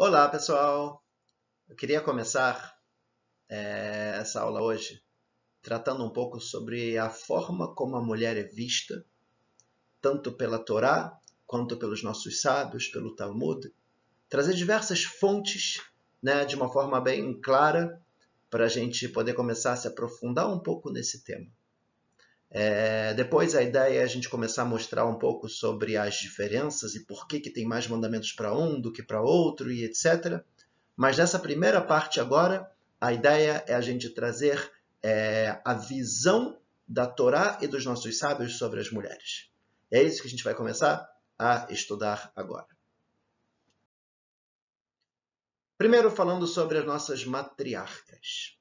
Olá, pessoal! Eu queria começar é, essa aula hoje tratando um pouco sobre a forma como a mulher é vista, tanto pela Torá quanto pelos nossos sábios, pelo Talmud. Trazer diversas fontes né, de uma forma bem clara para a gente poder começar a se aprofundar um pouco nesse tema. É, depois a ideia é a gente começar a mostrar um pouco sobre as diferenças e por que, que tem mais mandamentos para um do que para outro e etc. Mas nessa primeira parte agora, a ideia é a gente trazer é, a visão da Torá e dos nossos sábios sobre as mulheres. É isso que a gente vai começar a estudar agora. Primeiro falando sobre as nossas matriarcas.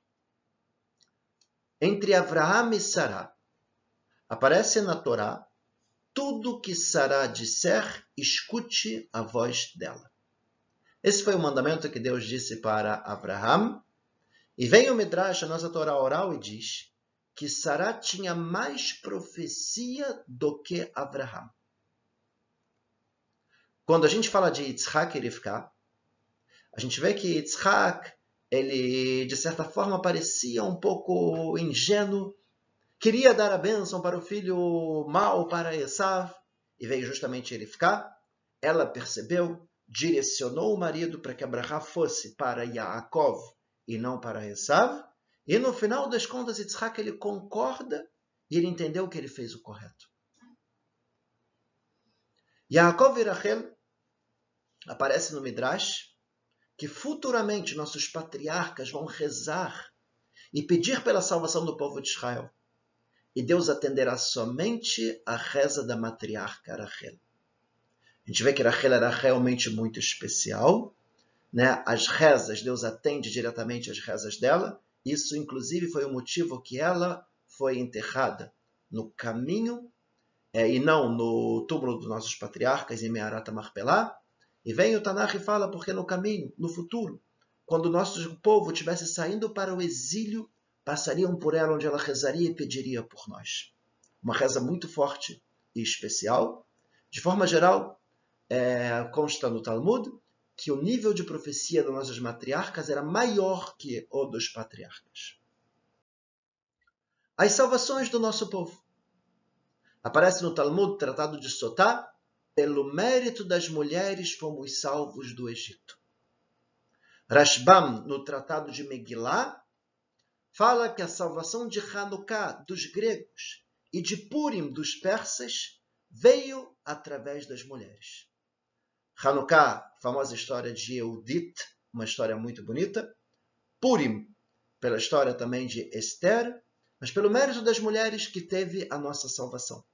Entre Avraham e Sarah, Aparece na Torá: tudo que Sará disser, escute a voz dela. Esse foi o mandamento que Deus disse para Abraham. E vem o Midrash, a nossa Torá oral, e diz que Sará tinha mais profecia do que Abraham. Quando a gente fala de Yitzhak e Rivka, a gente vê que Yitzhak, ele de certa forma parecia um pouco ingênuo queria dar a bênção para o filho mau, para Esav, e veio justamente ele ficar. Ela percebeu, direcionou o marido para que Abraão fosse para Yaakov e não para Esav. E no final das contas, Yitzhak ele concorda e ele entendeu que ele fez o correto. Yaakov e Rachel aparece no Midrash que futuramente nossos patriarcas vão rezar e pedir pela salvação do povo de Israel e Deus atenderá somente a reza da matriarca Rachel. A gente vê que Rachel era realmente muito especial. Né? As rezas, Deus atende diretamente às rezas dela. Isso, inclusive, foi o motivo que ela foi enterrada no caminho é, e não no túmulo dos nossos patriarcas em Mearata Marpelá. E vem o Tanakh e fala porque no caminho, no futuro, quando o nosso povo estivesse saindo para o exílio, passariam por ela onde ela rezaria e pediria por nós. Uma reza muito forte e especial. De forma geral, é, consta no Talmud que o nível de profecia das nossas matriarcas era maior que o dos patriarcas. As salvações do nosso povo. Aparece no Talmud, tratado de Sotá, pelo mérito das mulheres fomos salvos do Egito. Rashbam, no tratado de Megillah, fala que a salvação de Hanukkah dos gregos e de Purim dos persas veio através das mulheres. Hanukkah, famosa história de Eudit, uma história muito bonita. Purim, pela história também de Esther, mas pelo mérito das mulheres que teve a nossa salvação.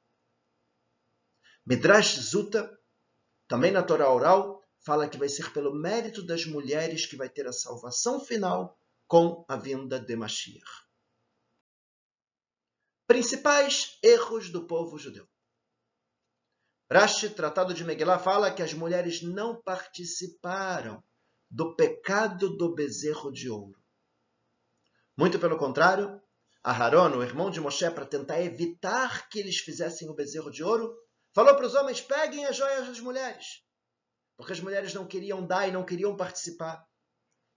Midrash Zuta, também na Torá oral, fala que vai ser pelo mérito das mulheres que vai ter a salvação final com a vinda de Mashiach. Principais erros do povo judeu. Rashi, Tratado de Megillah, fala que as mulheres não participaram do pecado do bezerro de ouro. Muito pelo contrário, Aharon, o irmão de Moshe, para tentar evitar que eles fizessem o bezerro de ouro, falou para os homens: peguem as joias das mulheres. Porque as mulheres não queriam dar e não queriam participar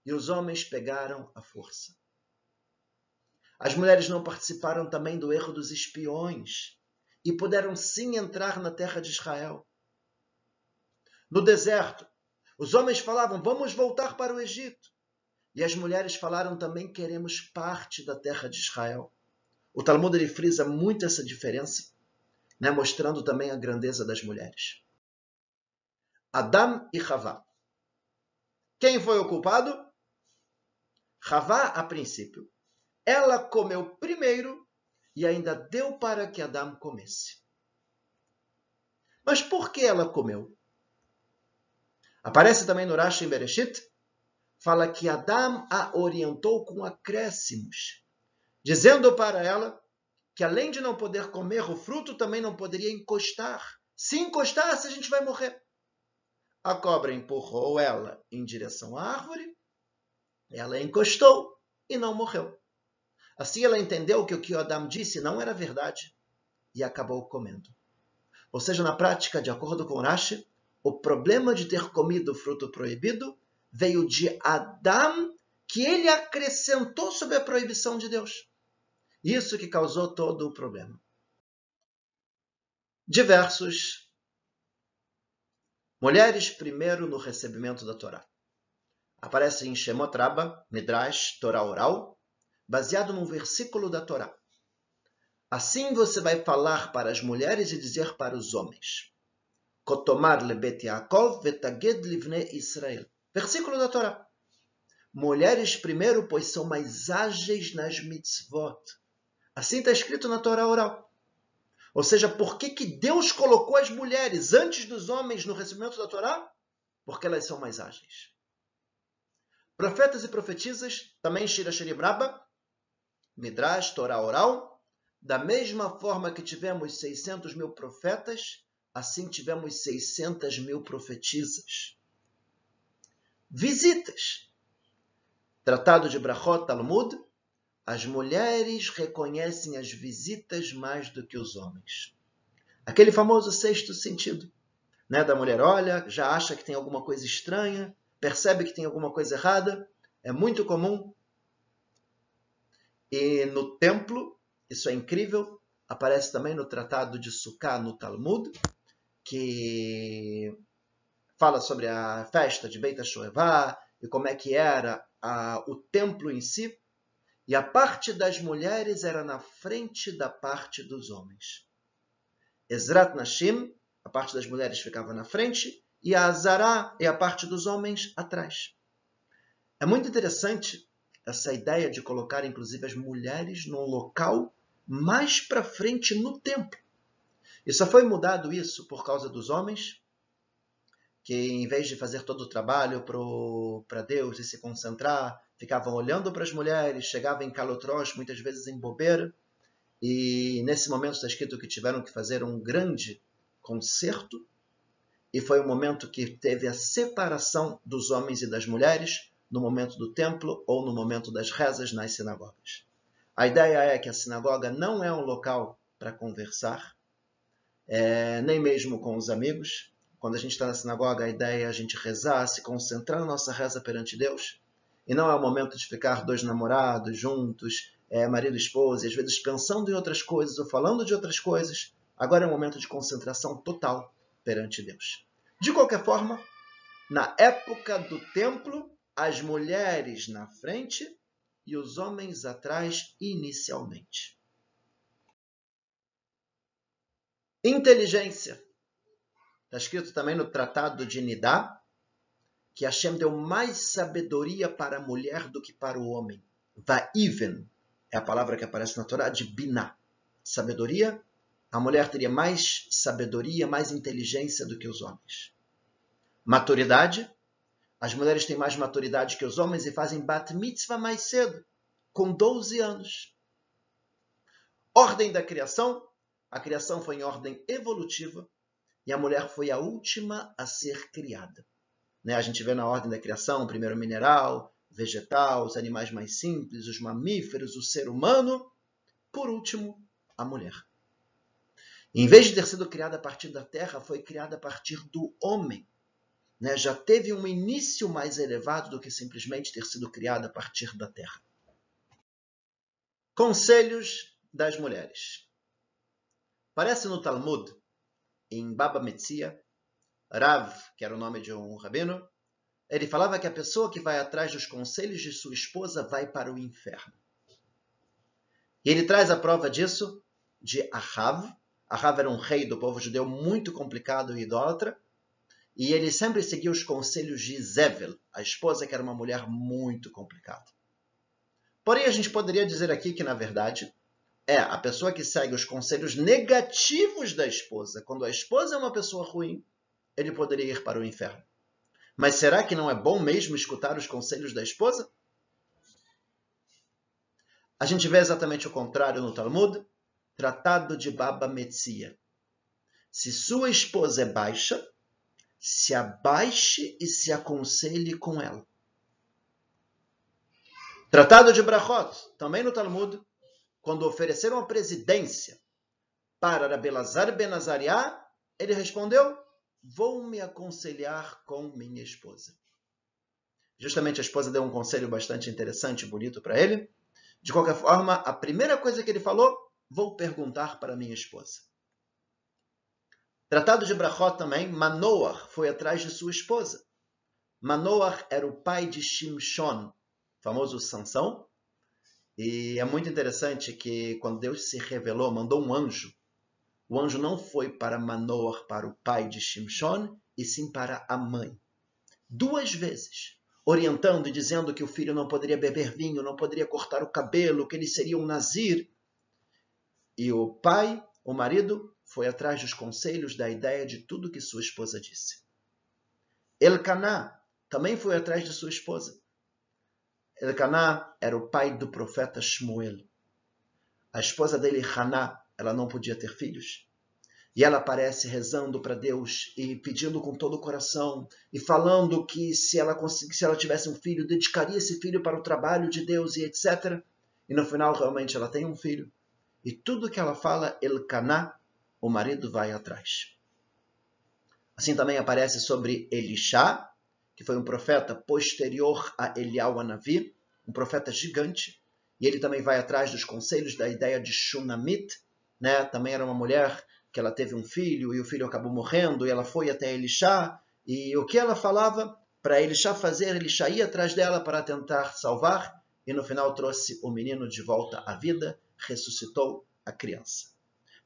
e os homens pegaram a força. As mulheres não participaram também do erro dos espiões e puderam sim entrar na terra de Israel. No deserto, os homens falavam: vamos voltar para o Egito. E as mulheres falaram também: queremos parte da terra de Israel. O Talmud ele frisa muito essa diferença, né, mostrando também a grandeza das mulheres. Adam e Havá. Quem foi o culpado? Havá, a princípio, ela comeu primeiro e ainda deu para que Adão comesse. Mas por que ela comeu? Aparece também no Rashi em Bereshit, fala que Adão a orientou com acréscimos, dizendo para ela que além de não poder comer o fruto, também não poderia encostar. Se encostasse, a gente vai morrer. A cobra empurrou ela em direção à árvore ela encostou e não morreu. Assim ela entendeu que o que Adam disse não era verdade e acabou comendo. Ou seja, na prática, de acordo com Rashi, o problema de ter comido o fruto proibido veio de Adão, que ele acrescentou sobre a proibição de Deus. Isso que causou todo o problema. Diversos. Mulheres primeiro no recebimento da Torá. Aparece em Shemot Rabba, Midrash, Torá oral, baseado num versículo da Torá. Assim você vai falar para as mulheres e dizer para os homens. Kotomar lebet Yaakov vetaged livne Israel. Versículo da Torá. Mulheres primeiro, pois são mais ágeis nas mitzvot. Assim está escrito na Torá oral. Ou seja, por que, que Deus colocou as mulheres antes dos homens no recebimento da Torá? Porque elas são mais ágeis. Profetas e profetisas, também Shira Sheribraba, Midrash, Torá oral, da mesma forma que tivemos 600 mil profetas, assim tivemos 600 mil profetisas. Visitas. Tratado de Brachot Talmud, as mulheres reconhecem as visitas mais do que os homens. Aquele famoso sexto sentido, né, da mulher olha, já acha que tem alguma coisa estranha, percebe que tem alguma coisa errada, é muito comum. E no templo, isso é incrível, aparece também no Tratado de Sukkah no Talmud, que fala sobre a festa de Beit HaShoevah e como é que era a, o templo em si. E a parte das mulheres era na frente da parte dos homens. Ezrat Nashim, a parte das mulheres ficava na frente, e a Azará e a parte dos homens atrás. É muito interessante essa ideia de colocar, inclusive, as mulheres num local mais para frente no templo. E só foi mudado isso por causa dos homens, que em vez de fazer todo o trabalho para Deus e se concentrar, ficavam olhando para as mulheres, chegavam em calotrós, muitas vezes em bobeira. E nesse momento está escrito que tiveram que fazer um grande concerto. E foi o momento que teve a separação dos homens e das mulheres no momento do templo ou no momento das rezas nas sinagogas. A ideia é que a sinagoga não é um local para conversar, é, nem mesmo com os amigos. Quando a gente está na sinagoga, a ideia é a gente rezar, se concentrar na nossa reza perante Deus. E não é o momento de ficar dois namorados juntos, é, marido e esposa, e às vezes pensando em outras coisas ou falando de outras coisas. Agora é um momento de concentração total perante Deus. De qualquer forma, na época do templo, as mulheres na frente e os homens atrás inicialmente. Inteligência. Está escrito também no Tratado de Nidá que Hashem deu mais sabedoria para a mulher do que para o homem. Va'iven é a palavra que aparece na Torá de Biná. Sabedoria. A mulher teria mais sabedoria, mais inteligência do que os homens. Maturidade. As mulheres têm mais maturidade que os homens e fazem bat mitzvah mais cedo, com 12 anos. Ordem da criação. A criação foi em ordem evolutiva e a mulher foi a última a ser criada. Né? A gente vê na ordem da criação, primeiro mineral, vegetal, os animais mais simples, os mamíferos, o ser humano, por último, a mulher. Em vez de ter sido criada a partir da terra, foi criada a partir do homem. Né? Já teve um início mais elevado do que simplesmente ter sido criada a partir da terra. Conselhos das mulheres. Parece no Talmud, em Baba Metzia, Rav, que era o nome de um rabino, ele falava que a pessoa que vai atrás dos conselhos de sua esposa vai para o inferno. E ele traz a prova disso de Ahav. Ahav era um rei do povo judeu muito complicado e idólatra, e ele sempre seguia os conselhos de Zevel, a esposa que era uma mulher muito complicada. Porém, a gente poderia dizer aqui que, na verdade, é a pessoa que segue os conselhos negativos da esposa. Quando a esposa é uma pessoa ruim, ele poderia ir para o inferno. Mas será que não é bom mesmo escutar os conselhos da esposa? A gente vê exatamente o contrário no Talmud, Tratado de Baba Metzia. Se sua esposa é baixa, se abaixe e se aconselhe com ela. Tratado de Brachot, também no Talmud, quando ofereceram a presidência para Rabelazar Ben Azariah, ele respondeu: Vou me aconselhar com minha esposa. Justamente a esposa deu um conselho bastante interessante e bonito para ele. De qualquer forma, a primeira coisa que ele falou, vou perguntar para minha esposa. Tratado de Brachot também, Manoah foi atrás de sua esposa. Manoah era o pai de Shimshon, famoso Sansão. E é muito interessante que quando Deus se revelou, mandou um anjo. O anjo não foi para Manoah, para o pai de Shimshon, e sim para a mãe. Duas vezes, orientando e dizendo que o filho não poderia beber vinho, não poderia cortar o cabelo, que ele seria um nazir. E o pai, o marido, foi atrás dos conselhos da ideia de tudo que sua esposa disse. Elcaná também foi atrás de sua esposa. Elcaná era o pai do profeta Shmuel. A esposa dele, Haná, ela não podia ter filhos. E ela aparece rezando para Deus e pedindo com todo o coração e falando que se ela se ela tivesse um filho, dedicaria esse filho para o trabalho de Deus e etc. E no final realmente ela tem um filho. E tudo que ela fala, Elcaná o marido vai atrás. Assim também aparece sobre Elisha, que foi um profeta posterior a Elial Anavi, um profeta gigante, e ele também vai atrás dos conselhos da ideia de Shunamit, né? Também era uma mulher que ela teve um filho e o filho acabou morrendo e ela foi até Elisha e o que ela falava para Elisha fazer, Elisha ia atrás dela para tentar salvar e no final trouxe o menino de volta à vida, ressuscitou a criança.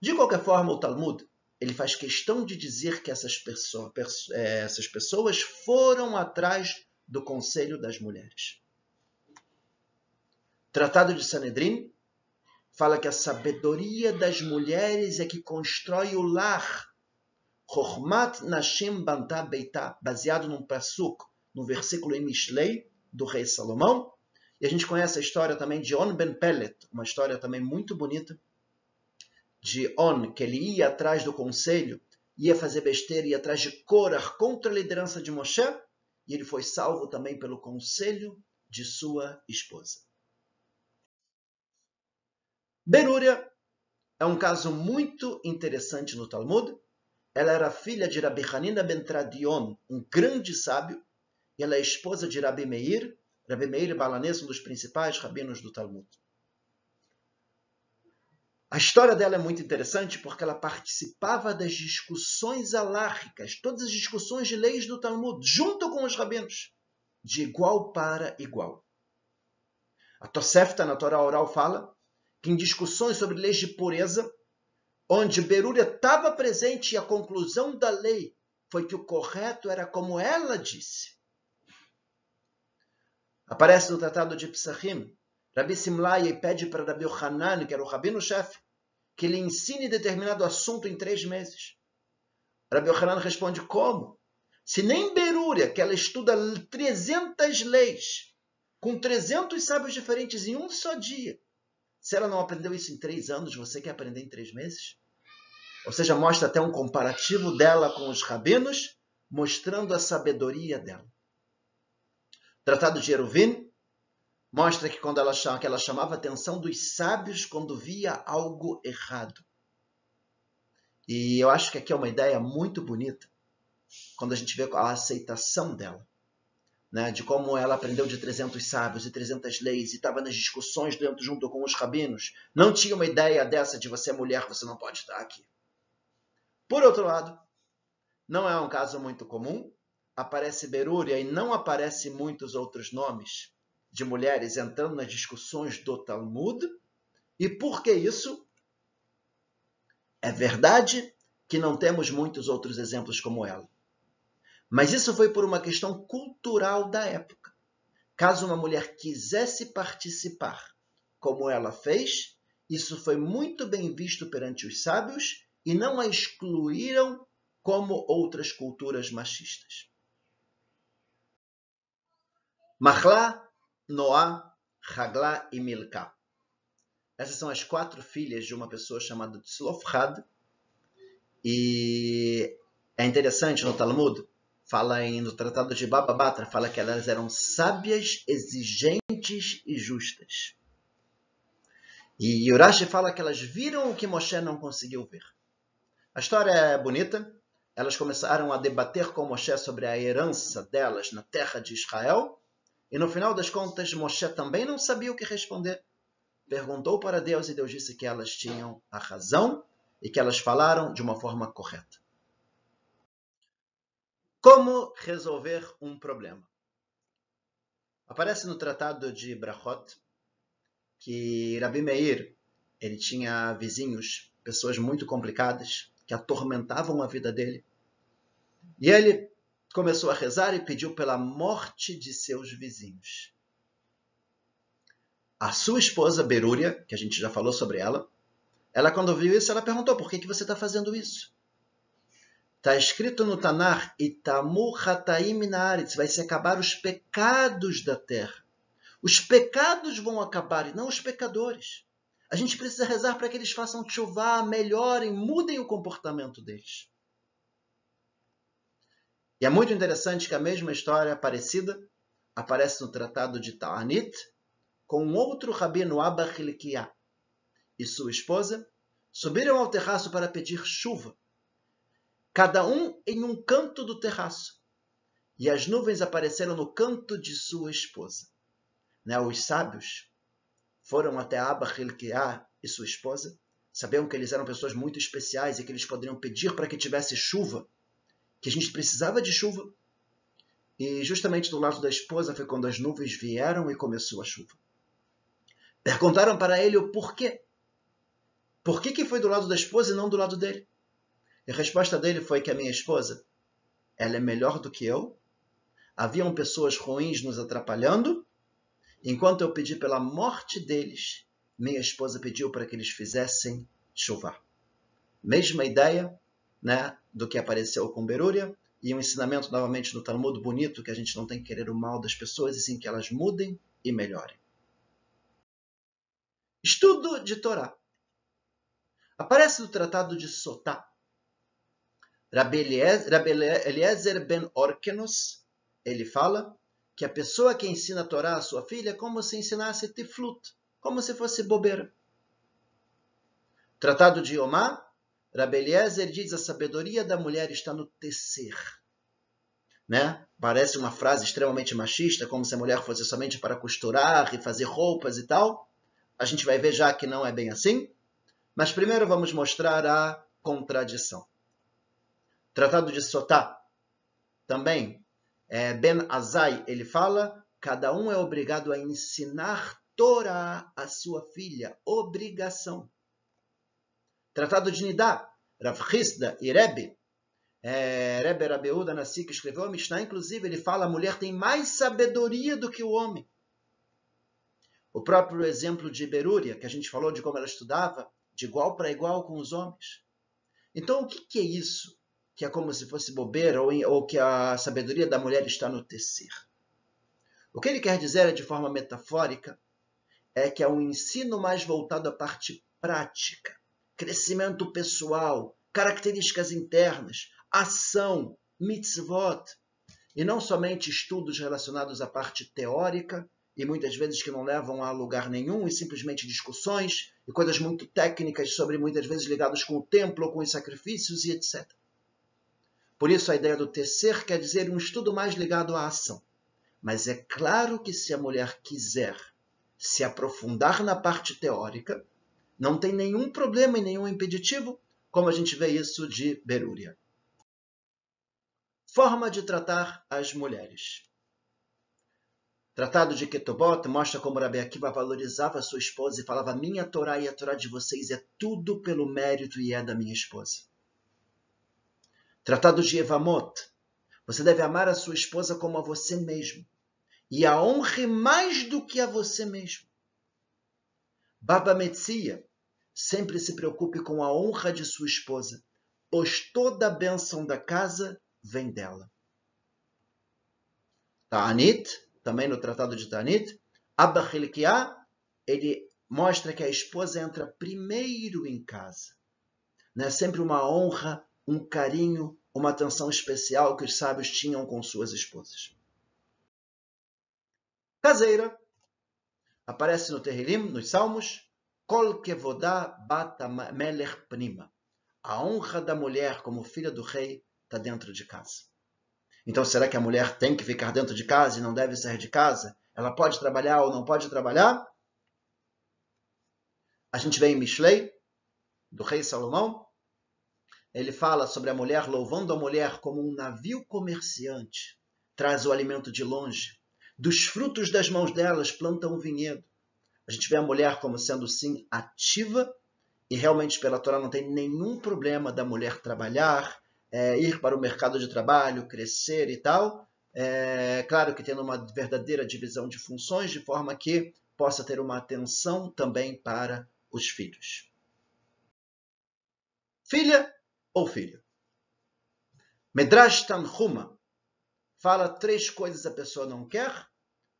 De qualquer forma, o Talmud ele faz questão de dizer que essas, pessoa, é, essas pessoas foram atrás do conselho das mulheres. Tratado de Sanedrim fala que a sabedoria das mulheres é que constrói o lar. Chochmat Nashim Bantah Beitah, baseado num pasuk, no versículo em Mishlei, do rei Salomão. E a gente conhece a história também de On Ben Pelet, uma história também muito bonita, de On, que ele ia atrás do conselho, ia fazer besteira, ia atrás de Korah contra a liderança de Moshe, e ele foi salvo também pelo conselho de sua esposa. Berúria é um caso muito interessante no Talmud. Ela era filha de Rabi Hanina ben Tradion, um grande sábio, e ela é esposa de Rabi Meir, Rabi Meir Balanês, um dos principais rabinos do Talmud. A história dela é muito interessante porque ela participava das discussões alárricas, todas as discussões de leis do Talmud, junto com os rabinos, de igual para igual. A Tosefta, na Torá Oral, fala que em discussões sobre leis de pureza, onde Berúria estava presente e a conclusão da lei foi que o correto era como ela disse. Aparece no Tratado de Psachim Rabi Simlai pede para Rabi Hanan, que era o rabino-chefe, que ele ensine determinado assunto em três meses. Rabi Hanan responde, como? Se nem Berúria, que ela estuda 300 leis, com 300 sábios diferentes em um só dia, se ela não aprendeu isso em três anos, você quer aprender em três meses? Ou seja, mostra até um comparativo dela com os rabinos, mostrando a sabedoria dela. Tratado de Eruvin, mostra que quando ela, que ela chamava a atenção dos sábios quando via algo errado. E eu acho que aqui é uma ideia muito bonita, quando a gente vê a aceitação dela, né? de como ela aprendeu de 300 sábios e 300 leis e estava nas discussões dentro, junto com os rabinos. Não tinha uma ideia dessa de você é mulher, você não pode estar aqui. Por outro lado, não é um caso muito comum, aparece Berúria e não aparece muitos outros nomes de mulheres entrando nas discussões do Talmud. E por que isso? É verdade que não temos muitos outros exemplos como ela. Mas isso foi por uma questão cultural da época. Caso uma mulher quisesse participar, como ela fez, isso foi muito bem visto perante os sábios e não a excluíram como outras culturas machistas. Mahla Noá, Hagla e Milka. Essas são as quatro filhas de uma pessoa chamada Tzlofhad. E é interessante no Talmud, fala em, no Tratado de Baba Batra, fala que elas eram sábias, exigentes e justas. E Urashi fala que elas viram o que Moshe não conseguiu ver. A história é bonita. Elas começaram a debater com Moshe sobre a herança delas na terra de Israel E no final das contas, Moshe também não sabia o que responder. Perguntou para Deus e Deus disse que elas tinham a razão e que elas falaram de uma forma correta. Como resolver um problema? Aparece no tratado de Brachot que Rabi Meir ele tinha vizinhos, pessoas muito complicadas que atormentavam a vida dele. E ele começou a rezar e pediu pela morte de seus vizinhos. A sua esposa, Berúria, que a gente já falou sobre ela, ela quando viu isso, ela perguntou, por que, que você está fazendo isso? Está escrito no Tanar, vai se acabar os pecados da terra. Os pecados vão acabar e não os pecadores. A gente precisa rezar para que eles façam chuva, melhorem, mudem o comportamento deles. E é muito interessante que a mesma história parecida aparece no Tratado de Ta'anit com um outro rabino Abba Hilkiah e sua esposa subiram ao terraço para pedir chuva, cada um em um canto do terraço, e as nuvens apareceram no canto de sua esposa. Né? Os sábios foram até Abba Hilkiah e sua esposa, sabiam que eles eram pessoas muito especiais e que eles poderiam pedir para que tivesse chuva que a gente precisava de chuva. E justamente do lado da esposa foi quando as nuvens vieram e começou a chuva. Perguntaram para ele o porquê. Por que, que foi do lado da esposa e não do lado dele? E a resposta dele foi que a minha esposa, ela é melhor do que eu. Haviam pessoas ruins nos atrapalhando. Enquanto eu pedi pela morte deles, minha esposa pediu para que eles fizessem chuva. Mesma ideia, né, do que apareceu com Berúria, e um ensinamento novamente no Talmud bonito que a gente não tem que querer o mal das pessoas, e sim que elas mudem e melhorem. Estudo de Torá. Aparece no Tratado de Sotá. Rabbi Eliezer ben Orkenos, ele fala que a pessoa que ensina a Torá à sua filha é como se ensinasse tiflut, como se fosse bobeira. Tratado de Yomá, Rabeliezer diz: a sabedoria da mulher está no tecer. Né? Parece uma frase extremamente machista, como se a mulher fosse somente para costurar e fazer roupas e tal. A gente vai ver já que não é bem assim. Mas primeiro vamos mostrar a contradição. Tratado de Sotá. Também, é, Ben Azai, ele fala, cada um é obrigado a ensinar Torá à sua filha. Obrigação. Tratado de Nidá, Rav Hizda e Rebbe, é, Rebbe Rabeuda Nassi, que escreveu a Mishnah, inclusive, ele fala a mulher tem mais sabedoria do que o homem. O próprio exemplo de Berúria, que a gente falou de como ela estudava, de igual para igual com os homens. Então, o que, que é isso? Que é como se fosse bobeira ou, ou que a sabedoria da mulher está no tecer. O que ele quer dizer é, de forma metafórica, é que é um ensino mais voltado à parte prática crescimento pessoal, características internas, ação, mitzvot, e não somente estudos relacionados à parte teórica e muitas vezes que não levam a lugar nenhum e simplesmente discussões e coisas muito técnicas sobre muitas vezes ligados com o templo com os sacrifícios e etc. Por isso a ideia do tecer quer dizer um estudo mais ligado à ação. Mas é claro que se a mulher quiser se aprofundar na parte teórica, não tem nenhum problema e nenhum impeditivo, como a gente vê isso de Berúria. Forma de tratar as mulheres. Tratado de Ketobot mostra como Rabi Akiva valorizava sua esposa e falava: Minha Torá e a Torá de vocês é tudo pelo mérito e é da minha esposa. Tratado de Evamot. Você deve amar a sua esposa como a você mesmo e a honre mais do que a você mesmo. Baba Metzia sempre se preocupe com a honra de sua esposa, pois toda a bênção da casa vem dela. Ta'anit, também no Tratado de Ta'anit, Abba Hilkiah, ele mostra que a esposa entra primeiro em casa. É sempre uma honra, um carinho, uma atenção especial que os sábios tinham com suas esposas. Caseira. Aparece no Terrilim, nos Salmos, Kol kevodá bata melech prima. A honra da mulher como filha do rei está dentro de casa. Então, será que a mulher tem que ficar dentro de casa e não deve sair de casa? ela pode trabalhar ou não pode trabalhar? A gente vê em Mishlei, do rei Salomão, ele fala sobre a mulher, louvando a mulher como um navio comerciante, traz o alimento de longe. Dos frutos das mãos delas plantam um vinhedo. A gente vê a mulher como sendo, sim, ativa, e realmente pela Torá não tem nenhum problema da mulher trabalhar, é, ir para o mercado de trabalho, crescer e tal. É, claro que tendo uma verdadeira divisão de funções, de forma que possa ter uma atenção também para os filhos. Filha ou filho? Medrash Tanhuma fala três coisas a pessoa não quer.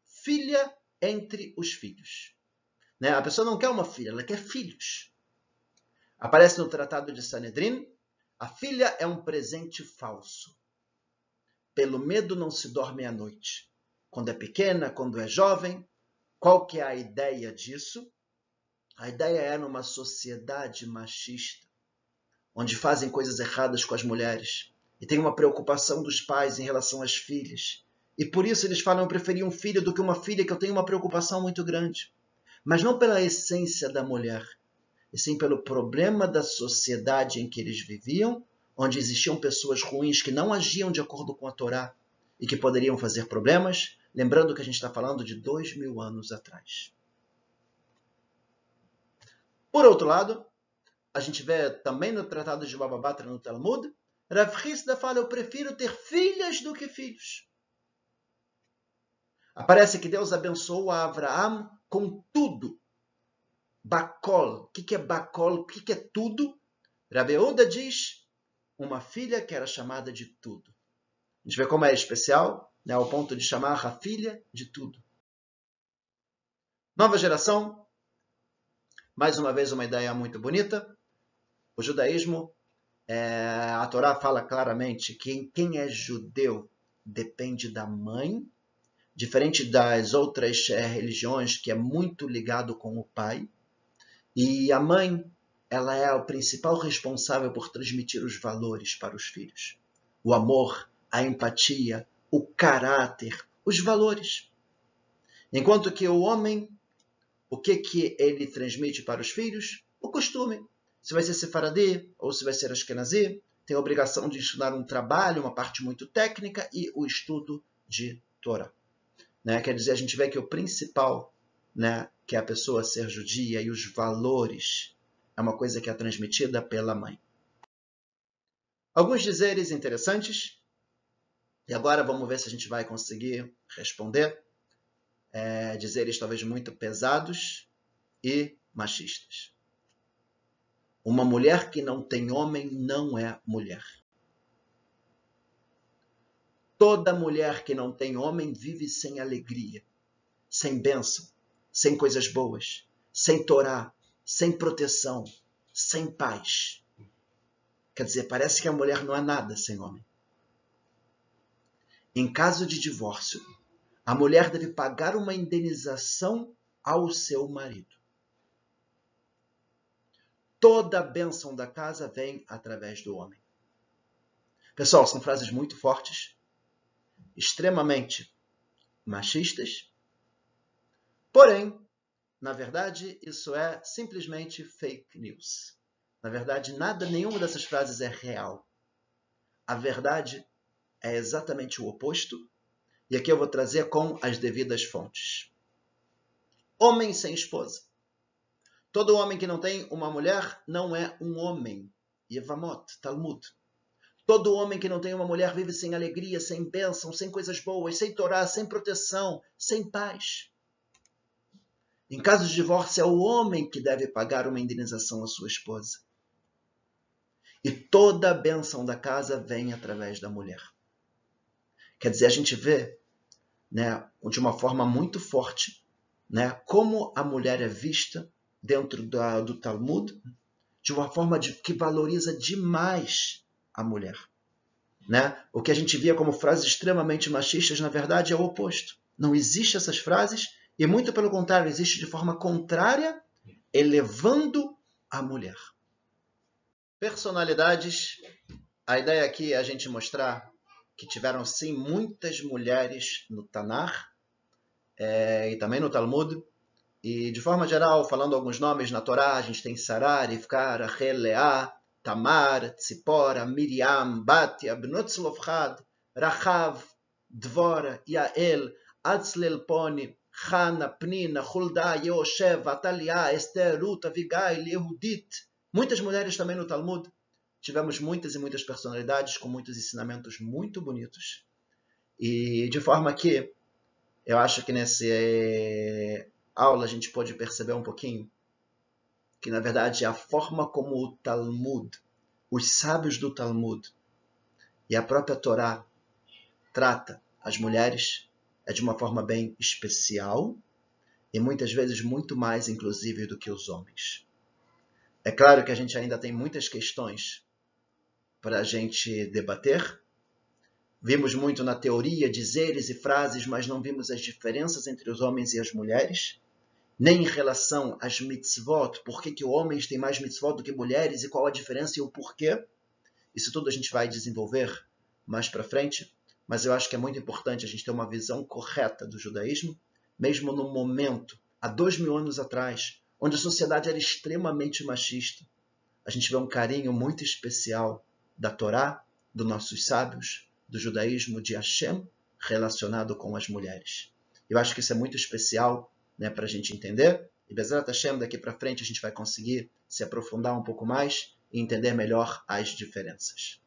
Filha entre os filhos. Né? A pessoa não quer uma filha, ela quer filhos. Aparece no Tratado de Sanedrin, a filha é um presente falso. Pelo medo não se dorme à noite. Quando é pequena, quando é jovem, qual que é a ideia disso? A ideia é numa sociedade machista, onde fazem coisas erradas com as mulheres e tem uma preocupação dos pais em relação às filhas. E por isso eles falam: eu preferi um filho do que uma filha, que eu tenho uma preocupação muito grande. Mas não pela essência da mulher, e sim pelo problema da sociedade em que eles viviam, onde existiam pessoas ruins que não agiam de acordo com a Torá e que poderiam fazer problemas. Lembrando que a gente está falando de dois mil anos atrás. Por outro lado, a gente vê também no Tratado de Bababatra no Talmud, Rav Hizda fala, eu prefiro ter filhas do que filhos. Aparece que Deus abençoou a Abraão com tudo. Bacol. O que é bacol? O que é tudo? Rabeuda diz, uma filha que era chamada de tudo. A gente vê como é especial, né, ao ponto de chamar a filha de tudo. Nova geração, mais uma vez uma ideia muito bonita. O judaísmo, é, a Torá fala claramente que quem é judeu depende da mãe, diferente das outras é, religiões que é muito ligado com o pai. E a mãe, ela é o principal responsável por transmitir os valores para os filhos. O amor, a empatia, o caráter, os valores. Enquanto que o homem o que, que ele transmite para os filhos? O costume. Se vai ser sefaradi ou se vai ser ashkenazi, tem a obrigação de estudar um trabalho, uma parte muito técnica e o estudo de Torá. Né? Quer dizer, a gente vê que o principal, né, que é a pessoa ser judia e os valores, é uma coisa que é transmitida pela mãe. Alguns dizeres interessantes, e agora vamos ver se a gente vai conseguir responder é, dizeres talvez muito pesados e machistas. Uma mulher que não tem homem não é mulher. Toda mulher que não tem homem vive sem alegria, sem bênção, sem coisas boas, sem Torá, sem proteção, sem paz. Quer dizer, parece que a mulher não é nada sem homem. Em caso de divórcio, a mulher deve pagar uma indenização ao seu marido. Toda a bênção da casa vem através do homem. Pessoal, são frases muito fortes, extremamente machistas, porém, na verdade, isso é simplesmente fake news. Na verdade, nada, nenhuma dessas frases é real. A verdade é exatamente o oposto e aqui eu vou trazer com as devidas fontes. Homem sem esposa. Todo homem que não tem uma mulher não é um homem. Yevamot, Talmud. Todo homem que não tem uma mulher vive sem alegria, sem bênção, sem coisas boas, sem Torá, sem proteção, sem paz. Em caso de divórcio, é o homem que deve pagar uma indenização à sua esposa. E toda a bênção da casa vem através da mulher. Quer dizer, a gente vê né, de uma forma muito forte né, como a mulher é vista dentro da, do Talmud, de uma forma de, que valoriza demais a mulher. Né? O que a gente via como frases extremamente machistas, na verdade, é o oposto. Não existe essas frases, e muito pelo contrário, existe de forma contrária, elevando a mulher. Personalidades. A ideia aqui é a gente mostrar que tiveram sim muitas mulheres no Tanar, é, e também no Talmud. E de forma geral, falando alguns nomes na Torá, a gente tem Sarar, Rivka, Rachel, Leá, Tamar, Tzipora, Miriam, Batia, Bnotzlovchad, Rachav, Dvora, Yael, Atzlelponi, Hana, Pnina, Hulda, Yeoshev, Atalia, Esther, Ruth, Avigail, Yehudit. Muitas mulheres também no Talmud. Tivemos muitas e muitas personalidades com muitos ensinamentos muito bonitos. E de forma que eu acho que nessa aula a gente pode perceber um pouquinho que, na verdade, a forma como o Talmud, os sábios do Talmud e a própria Torá trata as mulheres é de uma forma bem especial e muitas vezes muito mais, inclusive, do que os homens. É claro que a gente ainda tem muitas questões para a gente debater. Vimos muito na teoria dizeres e frases, mas não vimos as diferenças entre os homens e as mulheres, nem em relação às mitzvot, por que, que homens têm mais mitzvot do que mulheres e qual a diferença e o porquê. Isso tudo a gente vai desenvolver mais para frente mas eu acho que é muito importante a gente ter uma visão correta do judaísmo, mesmo no momento, há dois mil anos atrás, onde a sociedade era extremamente machista. A gente vê um carinho muito especial da Torá, dos nossos sábios, do judaísmo de Hashem, relacionado com as mulheres. Eu acho que isso é muito especial né, para a gente entender. E Bezerra Hashem, daqui para frente, a gente vai conseguir se aprofundar um pouco mais e entender melhor as diferenças.